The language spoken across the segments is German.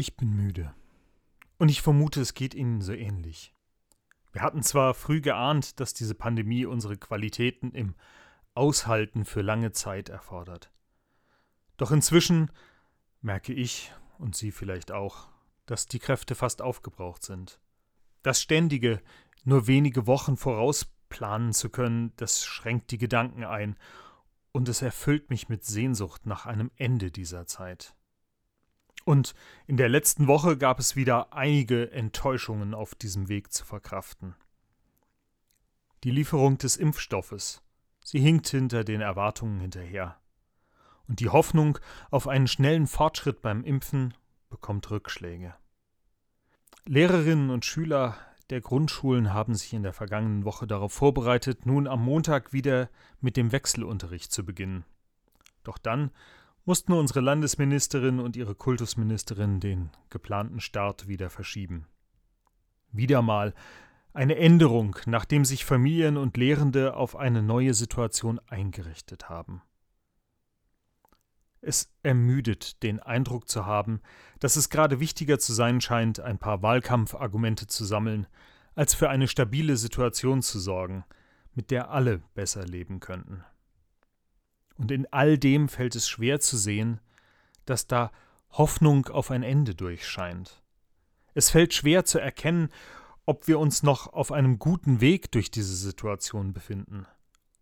Ich bin müde. Und ich vermute, es geht Ihnen so ähnlich. Wir hatten zwar früh geahnt, dass diese Pandemie unsere Qualitäten im Aushalten für lange Zeit erfordert. Doch inzwischen merke ich, und Sie vielleicht auch, dass die Kräfte fast aufgebraucht sind. Das ständige, nur wenige Wochen vorausplanen zu können, das schränkt die Gedanken ein, und es erfüllt mich mit Sehnsucht nach einem Ende dieser Zeit. Und in der letzten Woche gab es wieder einige Enttäuschungen auf diesem Weg zu verkraften. Die Lieferung des Impfstoffes, sie hinkt hinter den Erwartungen hinterher. Und die Hoffnung auf einen schnellen Fortschritt beim Impfen bekommt Rückschläge. Lehrerinnen und Schüler der Grundschulen haben sich in der vergangenen Woche darauf vorbereitet, nun am Montag wieder mit dem Wechselunterricht zu beginnen. Doch dann mussten unsere Landesministerin und ihre Kultusministerin den geplanten Start wieder verschieben. Wieder mal eine Änderung, nachdem sich Familien und Lehrende auf eine neue Situation eingerichtet haben. Es ermüdet, den Eindruck zu haben, dass es gerade wichtiger zu sein scheint, ein paar Wahlkampfargumente zu sammeln, als für eine stabile Situation zu sorgen, mit der alle besser leben könnten. Und in all dem fällt es schwer zu sehen, dass da Hoffnung auf ein Ende durchscheint. Es fällt schwer zu erkennen, ob wir uns noch auf einem guten Weg durch diese Situation befinden,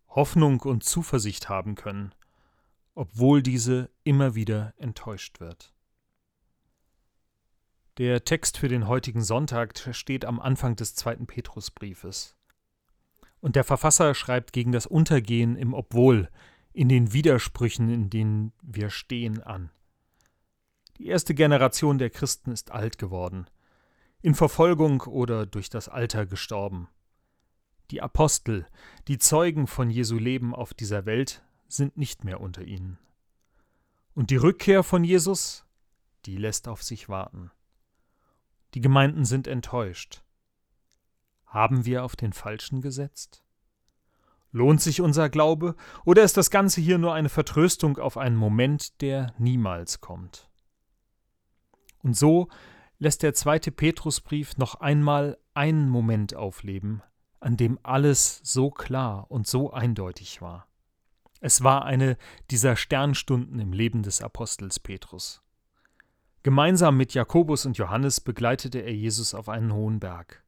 Hoffnung und Zuversicht haben können, obwohl diese immer wieder enttäuscht wird. Der Text für den heutigen Sonntag steht am Anfang des zweiten Petrusbriefes. Und der Verfasser schreibt gegen das Untergehen im Obwohl, in den Widersprüchen, in denen wir stehen, an. Die erste Generation der Christen ist alt geworden, in Verfolgung oder durch das Alter gestorben. Die Apostel, die Zeugen von Jesu Leben auf dieser Welt, sind nicht mehr unter ihnen. Und die Rückkehr von Jesus, die lässt auf sich warten. Die Gemeinden sind enttäuscht. Haben wir auf den Falschen gesetzt? Lohnt sich unser Glaube, oder ist das Ganze hier nur eine Vertröstung auf einen Moment, der niemals kommt? Und so lässt der zweite Petrusbrief noch einmal einen Moment aufleben, an dem alles so klar und so eindeutig war. Es war eine dieser Sternstunden im Leben des Apostels Petrus. Gemeinsam mit Jakobus und Johannes begleitete er Jesus auf einen hohen Berg.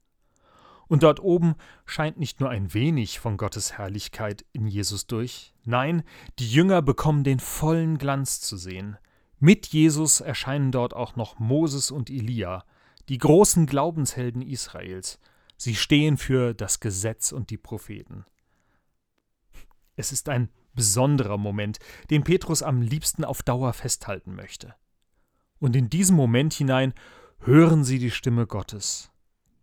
Und dort oben scheint nicht nur ein wenig von Gottes Herrlichkeit in Jesus durch, nein, die Jünger bekommen den vollen Glanz zu sehen. Mit Jesus erscheinen dort auch noch Moses und Elia, die großen Glaubenshelden Israels. Sie stehen für das Gesetz und die Propheten. Es ist ein besonderer Moment, den Petrus am liebsten auf Dauer festhalten möchte. Und in diesem Moment hinein hören sie die Stimme Gottes.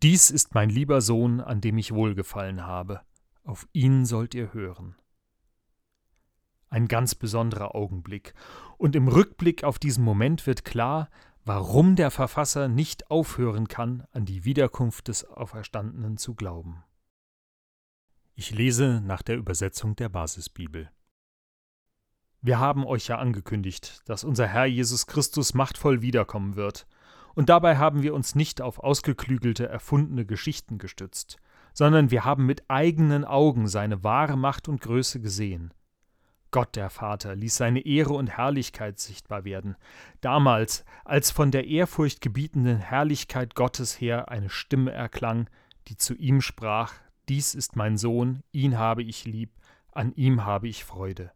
Dies ist mein lieber Sohn, an dem ich wohlgefallen habe. Auf ihn sollt ihr hören. Ein ganz besonderer Augenblick, und im Rückblick auf diesen Moment wird klar, warum der Verfasser nicht aufhören kann, an die Wiederkunft des Auferstandenen zu glauben. Ich lese nach der Übersetzung der Basisbibel. Wir haben euch ja angekündigt, dass unser Herr Jesus Christus machtvoll wiederkommen wird, und dabei haben wir uns nicht auf ausgeklügelte, erfundene Geschichten gestützt, sondern wir haben mit eigenen Augen seine wahre Macht und Größe gesehen. Gott der Vater ließ seine Ehre und Herrlichkeit sichtbar werden, damals, als von der ehrfurchtgebietenden Herrlichkeit Gottes her eine Stimme erklang, die zu ihm sprach Dies ist mein Sohn, ihn habe ich lieb, an ihm habe ich Freude.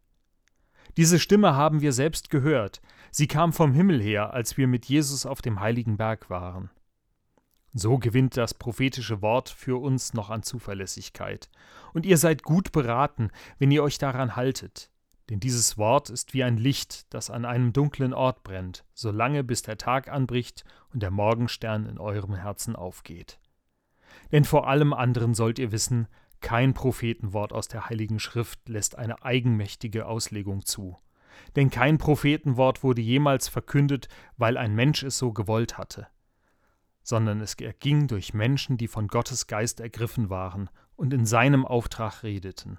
Diese Stimme haben wir selbst gehört. Sie kam vom Himmel her, als wir mit Jesus auf dem heiligen Berg waren. So gewinnt das prophetische Wort für uns noch an Zuverlässigkeit. Und ihr seid gut beraten, wenn ihr euch daran haltet. Denn dieses Wort ist wie ein Licht, das an einem dunklen Ort brennt, solange bis der Tag anbricht und der Morgenstern in eurem Herzen aufgeht. Denn vor allem anderen sollt ihr wissen, kein Prophetenwort aus der Heiligen Schrift lässt eine eigenmächtige Auslegung zu. Denn kein Prophetenwort wurde jemals verkündet, weil ein Mensch es so gewollt hatte, sondern es erging durch Menschen, die von Gottes Geist ergriffen waren und in seinem Auftrag redeten.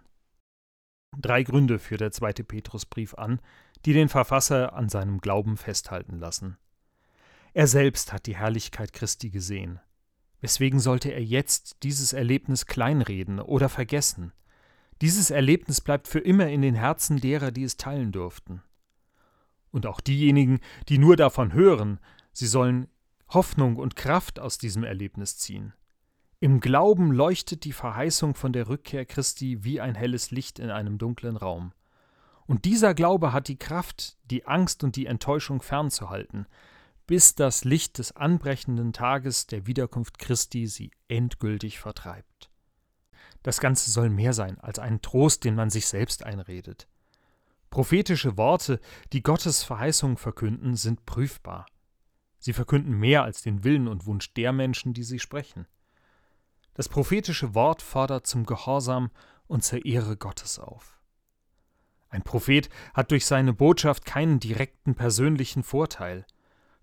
Drei Gründe führt der zweite Petrusbrief an, die den Verfasser an seinem Glauben festhalten lassen. Er selbst hat die Herrlichkeit Christi gesehen. Weswegen sollte er jetzt dieses Erlebnis kleinreden oder vergessen? Dieses Erlebnis bleibt für immer in den Herzen derer, die es teilen durften. Und auch diejenigen, die nur davon hören, sie sollen Hoffnung und Kraft aus diesem Erlebnis ziehen. Im Glauben leuchtet die Verheißung von der Rückkehr Christi wie ein helles Licht in einem dunklen Raum. Und dieser Glaube hat die Kraft, die Angst und die Enttäuschung fernzuhalten, bis das Licht des anbrechenden Tages der Wiederkunft Christi sie endgültig vertreibt. Das Ganze soll mehr sein als ein Trost, den man sich selbst einredet. Prophetische Worte, die Gottes Verheißung verkünden, sind prüfbar. Sie verkünden mehr als den Willen und Wunsch der Menschen, die sie sprechen. Das prophetische Wort fordert zum Gehorsam und zur Ehre Gottes auf. Ein Prophet hat durch seine Botschaft keinen direkten persönlichen Vorteil.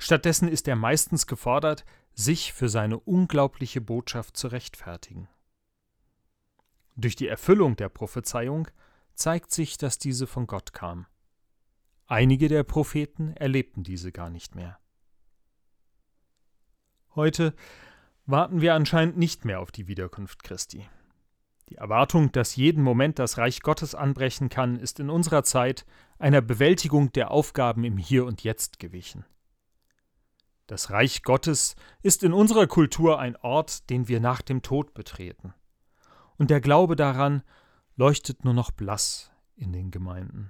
Stattdessen ist er meistens gefordert, sich für seine unglaubliche Botschaft zu rechtfertigen. Durch die Erfüllung der Prophezeiung zeigt sich, dass diese von Gott kam. Einige der Propheten erlebten diese gar nicht mehr. Heute warten wir anscheinend nicht mehr auf die Wiederkunft Christi. Die Erwartung, dass jeden Moment das Reich Gottes anbrechen kann, ist in unserer Zeit einer Bewältigung der Aufgaben im Hier und Jetzt gewichen. Das Reich Gottes ist in unserer Kultur ein Ort, den wir nach dem Tod betreten. Und der Glaube daran leuchtet nur noch blass in den Gemeinden.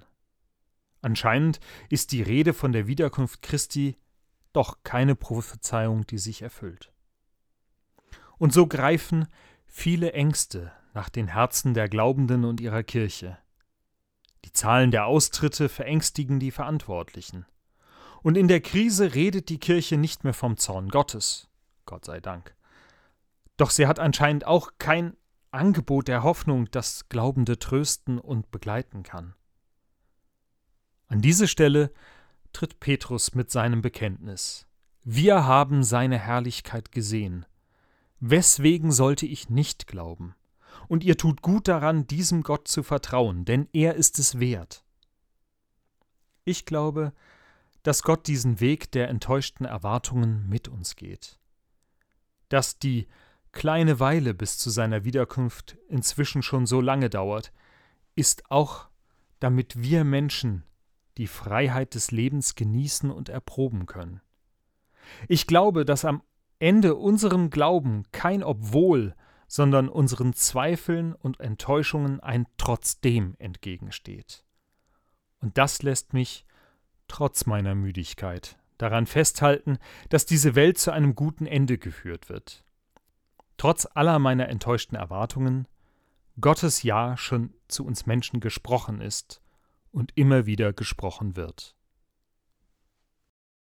Anscheinend ist die Rede von der Wiederkunft Christi doch keine Prophezeiung, die sich erfüllt. Und so greifen viele Ängste nach den Herzen der Glaubenden und ihrer Kirche. Die Zahlen der Austritte verängstigen die Verantwortlichen. Und in der Krise redet die Kirche nicht mehr vom Zorn Gottes, Gott sei Dank. Doch sie hat anscheinend auch kein Angebot der Hoffnung, das Glaubende trösten und begleiten kann. An diese Stelle tritt Petrus mit seinem Bekenntnis. Wir haben seine Herrlichkeit gesehen. Weswegen sollte ich nicht glauben? Und ihr tut gut daran, diesem Gott zu vertrauen, denn er ist es wert. Ich glaube, dass Gott diesen Weg der enttäuschten Erwartungen mit uns geht. Dass die kleine Weile bis zu seiner Wiederkunft inzwischen schon so lange dauert, ist auch, damit wir Menschen die Freiheit des Lebens genießen und erproben können. Ich glaube, dass am Ende unserem Glauben kein Obwohl, sondern unseren Zweifeln und Enttäuschungen ein Trotzdem entgegensteht. Und das lässt mich trotz meiner Müdigkeit, daran festhalten, dass diese Welt zu einem guten Ende geführt wird. Trotz aller meiner enttäuschten Erwartungen, Gottes Ja schon zu uns Menschen gesprochen ist und immer wieder gesprochen wird.